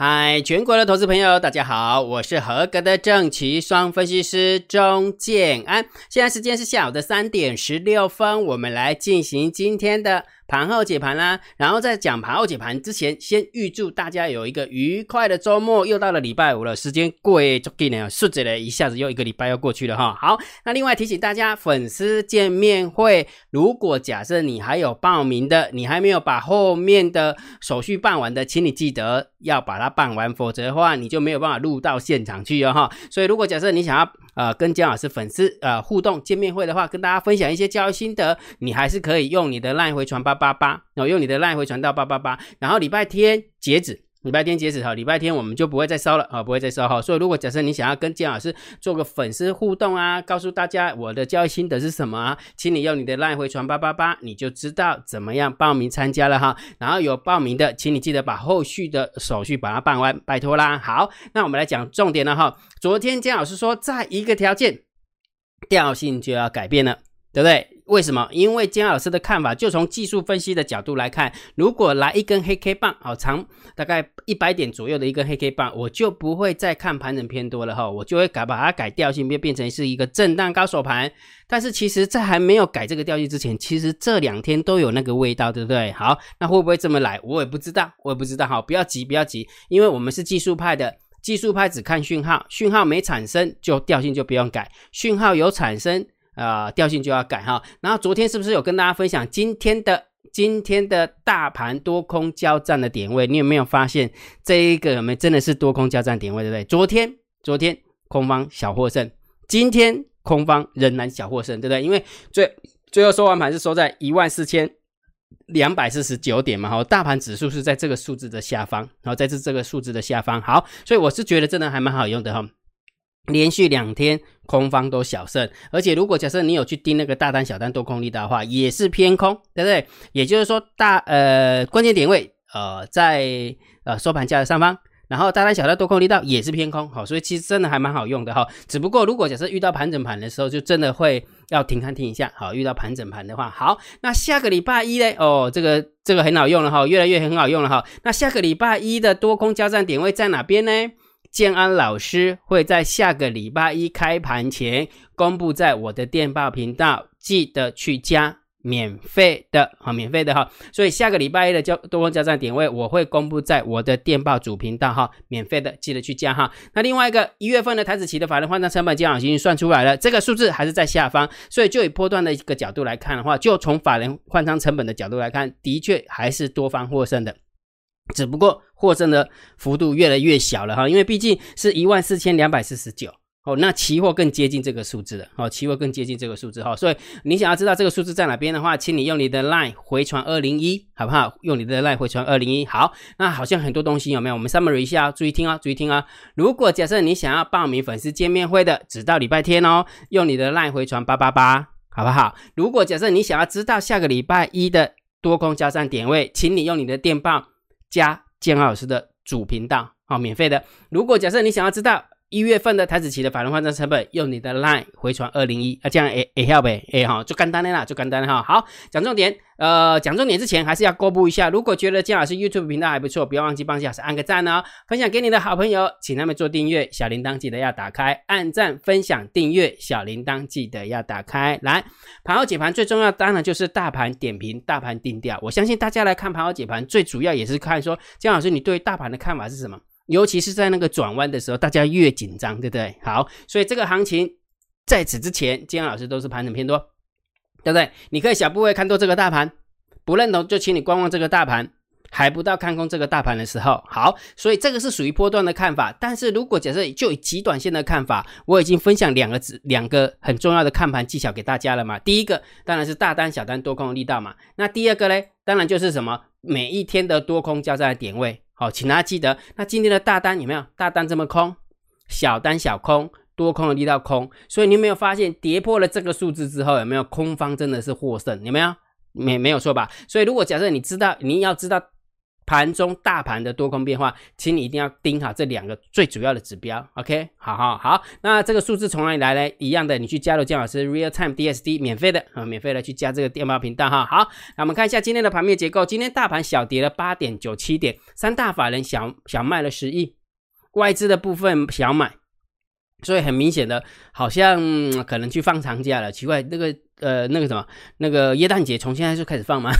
嗨，全国的投资朋友，大家好，我是合格的正奇双分析师钟建安。现在时间是下午的三点十六分，我们来进行今天的。盘后解盘啦，然后在讲盘后解盘之前，先预祝大家有一个愉快的周末。又到了礼拜五了，时间过足紧呢，顺着了一下子又一个礼拜要过去了哈。好，那另外提醒大家，粉丝见面会，如果假设你还有报名的，你还没有把后面的手续办完的，请你记得要把它办完，否则的话你就没有办法录到现场去哦哈。所以如果假设你想要呃跟姜老师粉丝呃互动见面会的话，跟大家分享一些交易心得，你还是可以用你的赖回传八。八八，然后用你的赖回传到八八八，然后礼拜天截止，礼拜天截止哈，礼拜天我们就不会再烧了啊，不会再烧哈。所以如果假设你想要跟建老师做个粉丝互动啊，告诉大家我的交易心得是什么啊，请你用你的赖回传八八八，你就知道怎么样报名参加了哈。然后有报名的，请你记得把后续的手续把它办完，拜托啦。好，那我们来讲重点了哈。昨天建老师说，在一个条件，调性就要改变了，对不对？为什么？因为姜老师的看法，就从技术分析的角度来看，如果来一根黑 K 棒，好长，大概一百点左右的一根黑 K 棒，我就不会再看盘整偏多了哈，我就会改把它改调性，变变成是一个震荡高手盘。但是其实，在还没有改这个调性之前，其实这两天都有那个味道，对不对？好，那会不会这么来？我也不知道，我也不知道。哈，不要急，不要急，因为我们是技术派的，技术派只看讯号，讯号没产生就调性就不用改，讯号有产生。啊，调性就要改哈。然后昨天是不是有跟大家分享今天的今天的大盘多空交战的点位？你有没有发现这一个有没有真的是多空交战点位，对不对？昨天昨天空方小获胜，今天空方仍然小获胜，对不对？因为最最后收完盘是收在一万四千两百四十九点嘛，哈，大盘指数是在这个数字的下方，然后在这这个数字的下方。好，所以我是觉得真的还蛮好用的哈。连续两天空方都小胜，而且如果假设你有去盯那个大单、小单多空力道的话，也是偏空，对不对？也就是说，大呃关键点位呃在呃收盘价的上方，然后大单、小单多空力道也是偏空，好，所以其实真的还蛮好用的哈。只不过如果假设遇到盘整盘的时候，就真的会要停看停一下，好，遇到盘整盘的话，好，那下个礼拜一呢？哦，这个这个很好用了哈，越来越很好用了哈。那下个礼拜一的多空交战点位在哪边呢？建安老师会在下个礼拜一开盘前公布在我的电报频道，记得去加免费的，好，免费的哈。所以下个礼拜一的交多方交战点位，我会公布在我的电报主频道哈，免费的，记得去加哈。那另外一个一月份的台子期的法人换仓成本，姜老师已经算出来了，这个数字还是在下方，所以就以波段的一个角度来看的话，就从法人换仓成本的角度来看，的确还是多方获胜的。只不过获胜的幅度越来越小了哈，因为毕竟是一万四千两百四十九哦，那期货更接近这个数字了哦，期货更接近这个数字哈，所以你想要知道这个数字在哪边的话，请你用你的 line 回传二零一，好不好？用你的 line 回传二零一。好，那好像很多东西有没有？我们 summary 一下，注意听啊，注意听啊。如果假设你想要报名粉丝见面会的，只到礼拜天哦，用你的 line 回传八八八，好不好？如果假设你想要知道下个礼拜一的多空交战点位，请你用你的电报。加建安老师的主频道，好，免费的。如果假设你想要知道一月份的台子期的法人换算成本，用你的 LINE 回传二零一，啊，这样也也好呗，诶哈，就简单的啦，就简单的哈。好，讲重点。呃，讲重点之前还是要公布一下，如果觉得姜老师 YouTube 频道还不错，不要忘记帮姜老师按个赞哦，分享给你的好朋友，请他们做订阅，小铃铛记得要打开，按赞、分享、订阅，小铃铛记得要打开。来，盘后解盘最重要当然就是大盘点评、大盘定调。我相信大家来看盘后解盘，最主要也是看说姜老师你对大盘的看法是什么，尤其是在那个转弯的时候，大家越紧张，对不对？好，所以这个行情在此之前，姜老师都是盘整偏多。对不对？你可以小部位看多这个大盘，不认同就请你观望这个大盘，还不到看空这个大盘的时候。好，所以这个是属于波段的看法。但是如果假设就以极短线的看法，我已经分享两个字，两个很重要的看盘技巧给大家了嘛。第一个当然是大单、小单多空的力道嘛。那第二个嘞，当然就是什么每一天的多空交战的点位。好，请大家记得，那今天的大单有没有大单这么空，小单小空？多空的力道空，所以你有没有发现跌破了这个数字之后，有没有空方真的是获胜？有没有？没没有错吧？所以如果假设你知道，你要知道盘中大盘的多空变化，请你一定要盯好这两个最主要的指标。OK，好好好，那这个数字从哪里来呢？一样的，你去加入姜老师 Real Time DSD 免费的啊，免费的去加这个电报频道哈。好，那我们看一下今天的盘面结构，今天大盘小跌了八点九七点，三大法人小小卖了十亿，外资的部分小买，所以很明显的，好像可能去放长假了。奇怪，那个呃那个什么那个耶诞节从现在就开始放吗？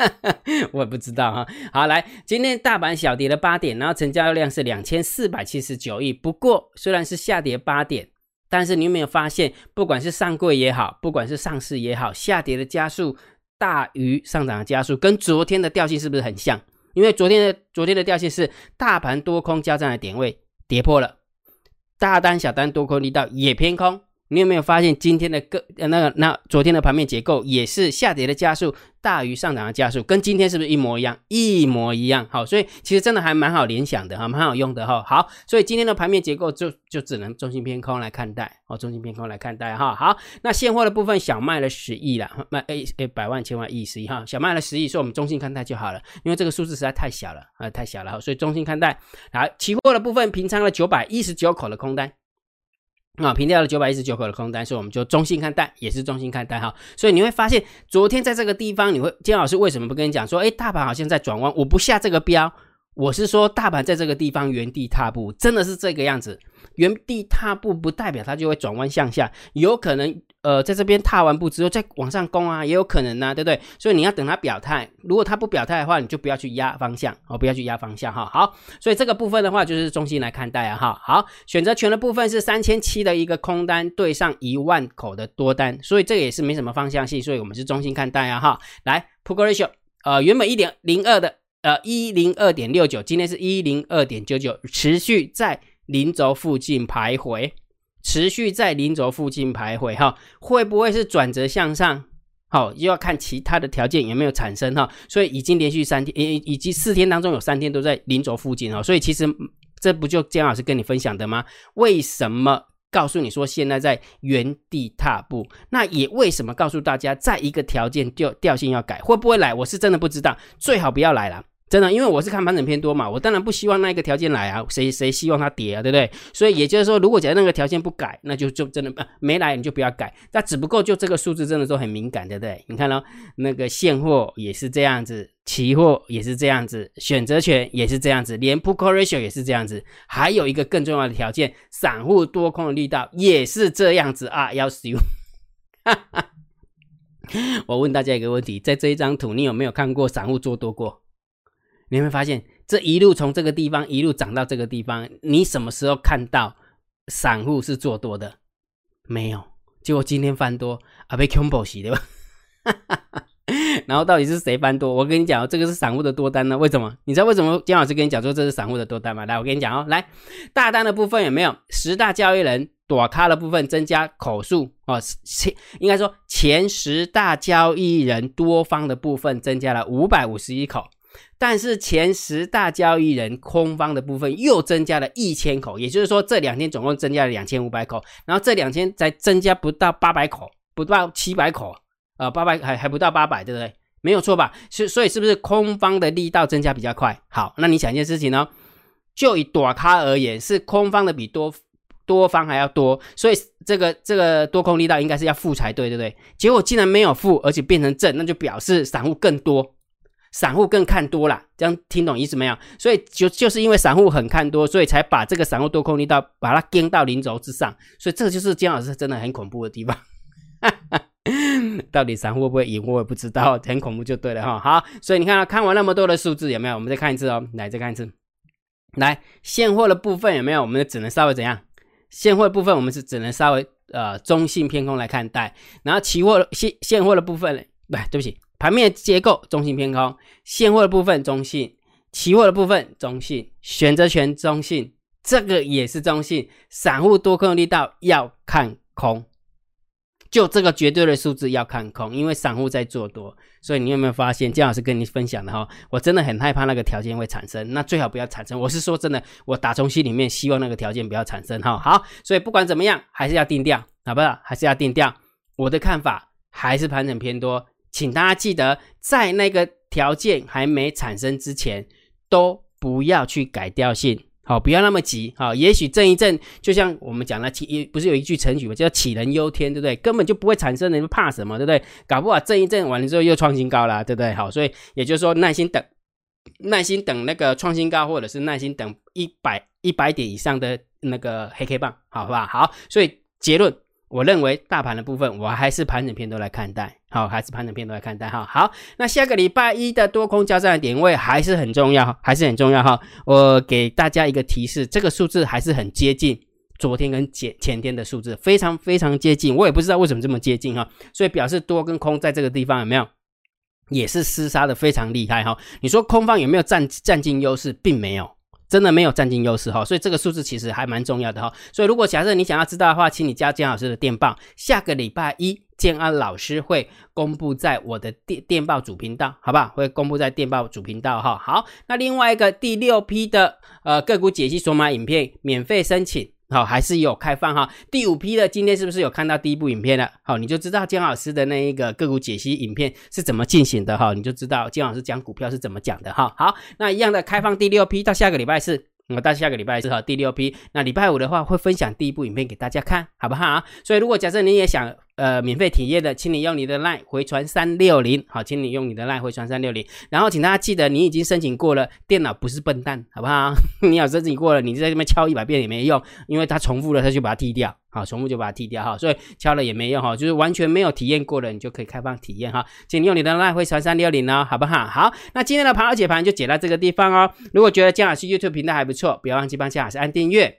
我也不知道哈。好，来，今天大盘小跌了八点，然后成交量是两千四百七十九亿。不过虽然是下跌八点，但是你有没有发现，不管是上柜也好，不管是上市也好，下跌的加速大于上涨的加速，跟昨天的调性是不是很像？因为昨天的昨天的调性是大盘多空交战的点位跌破了，大单小单多空力道也偏空。你有没有发现今天的个那个那昨天的盘面结构也是下跌的加速大于上涨的加速，跟今天是不是一模一样？一模一样。好，所以其实真的还蛮好联想的哈，蛮好用的哈。好，所以今天的盘面结构就就只能中性偏空来看待哦，中性偏空来看待哈。好，那现货的部分小卖了十亿了，卖诶诶百万千万亿十亿哈，小卖了十亿，所以我们中性看待就好了，因为这个数字实在太小了啊，太小了哈，所以中性看待。好，期货的部分平仓了九百一十九口的空单。啊，平掉了九百一十九口的空单，所以我们就中性看待，也是中性看待哈。所以你会发现，昨天在这个地方，你会金老师为什么不跟你讲说，哎，大盘好像在转弯，我不下这个标，我是说大盘在这个地方原地踏步，真的是这个样子。原地踏步不代表它就会转弯向下，有可能。呃，在这边踏完步之后再往上攻啊，也有可能呢，对不对？所以你要等它表态，如果它不表态的话，你就不要去压方向哦，不要去压方向哈。好，所以这个部分的话就是中心来看待啊哈。好，选择权的部分是三千七的一个空单对上一万口的多单，所以这也是没什么方向性，所以我们是中心看待啊哈。来，Put Ratio，呃，原本一点零二的，呃，一零二点六九，今天是一零二点九九，持续在零轴附近徘徊。持续在零轴附近徘徊，哈，会不会是转折向上？好，又要看其他的条件有没有产生，哈。所以已经连续三天，以以及四天当中有三天都在零轴附近，哦。所以其实这不就姜老师跟你分享的吗？为什么告诉你说现在在原地踏步？那也为什么告诉大家，在一个条件调调性要改，会不会来？我是真的不知道，最好不要来了。真的，因为我是看盘整偏多嘛，我当然不希望那一个条件来啊，谁谁希望它跌啊，对不对？所以也就是说，如果假如那个条件不改，那就就真的没来，你就不要改。那只不过就这个数字真的都很敏感，对不对？你看咯，那个现货也是这样子，期货也是这样子，选择权也是这样子，连 put call ratio 也是这样子。还有一个更重要的条件，散户多空的力道也是这样子啊，要死！我问大家一个问题，在这一张图，你有没有看过散户做多过？你会发现，这一路从这个地方一路涨到这个地方，你什么时候看到散户是做多的？没有。结果今天翻多啊，被 combo 洗对吧？然后到底是谁翻多？我跟你讲哦，这个是散户的多单呢。为什么？你知道为什么姜老师跟你讲说这是散户的多单吗？来，我跟你讲哦，来，大单的部分有没有？十大交易人躲开的部分增加口数哦，前应该说前十大交易人多方的部分增加了五百五十一口。但是前十大交易人空方的部分又增加了一千口，也就是说这两天总共增加了两千五百口，然后这两天才增加不到八百口，不到七百口，呃，八百还还不到八百，对不对？没有错吧？所所以是不是空方的力道增加比较快？好，那你想一件事情呢？就以短咖而言，是空方的比多多方还要多，所以这个这个多空力道应该是要负才对，对不对？结果竟然没有负，而且变成正，那就表示散户更多。散户更看多了，这样听懂意思没有？所以就就是因为散户很看多，所以才把这个散户多空力道把它跟到零轴之上。所以这就是姜老师真的很恐怖的地方。到底散户会不会赢，我也不知道，很恐怖就对了哈。好，所以你看啊看完那么多的数字有没有？我们再看一次哦，来再看一次。来现货的部分有没有？我们只能稍微怎样？现货部分我们是只能稍微呃中性偏空来看待。然后期货现现货的部分，不对不起。盘面结构中性偏空，现货的部分中性，期货的部分中性，选择权中性，这个也是中性。散户多空力道要看空，就这个绝对的数字要看空，因为散户在做多。所以你有没有发现，姜老师跟你分享的哈，我真的很害怕那个条件会产生，那最好不要产生。我是说真的，我打从心里面希望那个条件不要产生哈。好，所以不管怎么样，还是要定调，好不好？还是要定调。我的看法还是盘整偏多。请大家记得，在那个条件还没产生之前，都不要去改调性。好，不要那么急。好，也许震一震，就像我们讲的起，不是有一句成语吗？叫杞人忧天，对不对？根本就不会产生，你们怕什么，对不对？搞不好震一震完了之后又创新高了，对不对？好，所以也就是说，耐心等，耐心等那个创新高，或者是耐心等一百一百点以上的那个黑 K 棒，好吧？好，所以结论。我认为大盘的部分，我还是盘整片都来看待，好，还是盘整片都来看待哈。好，那下个礼拜一的多空交战的点位还是很重要，还是很重要哈。我给大家一个提示，这个数字还是很接近昨天跟前前天的数字，非常非常接近。我也不知道为什么这么接近哈，所以表示多跟空在这个地方有没有，也是厮杀的非常厉害哈。你说空方有没有占占尽优势，并没有。真的没有占尽优势哈，所以这个数字其实还蛮重要的哈。所以如果假设你想要知道的话，请你加建老师的电报，下个礼拜一建安老师会公布在我的电电报主频道，好不好？会公布在电报主频道哈。好，那另外一个第六批的呃个股解析索马影片免费申请。好，还是有开放哈。第五批的今天是不是有看到第一部影片了？好，你就知道姜老师的那一个个股解析影片是怎么进行的哈，你就知道姜老师讲股票是怎么讲的哈。好，那一样的开放第六批到下个礼拜四。我到下个礼拜四哈第六批，那礼拜五的话会分享第一部影片给大家看，好不好？所以如果假设你也想呃免费体验的，请你用你的 LINE 回传三六零，好，请你用你的 LINE 回传三六零，然后请大家记得你已经申请过了，电脑不是笨蛋，好不好？你要申请过了，你在这边敲一百遍也没用，因为它重复了，它就把它踢掉。好，重复就把它踢掉哈，所以敲了也没用哈，就是完全没有体验过的，你就可以开放体验哈。请你用你的赖回传三六零哦，好不好？好，那今天的盘后解盘就解到这个地方哦。如果觉得姜老师 YouTube 频道还不错，不要忘记帮姜老师按订阅，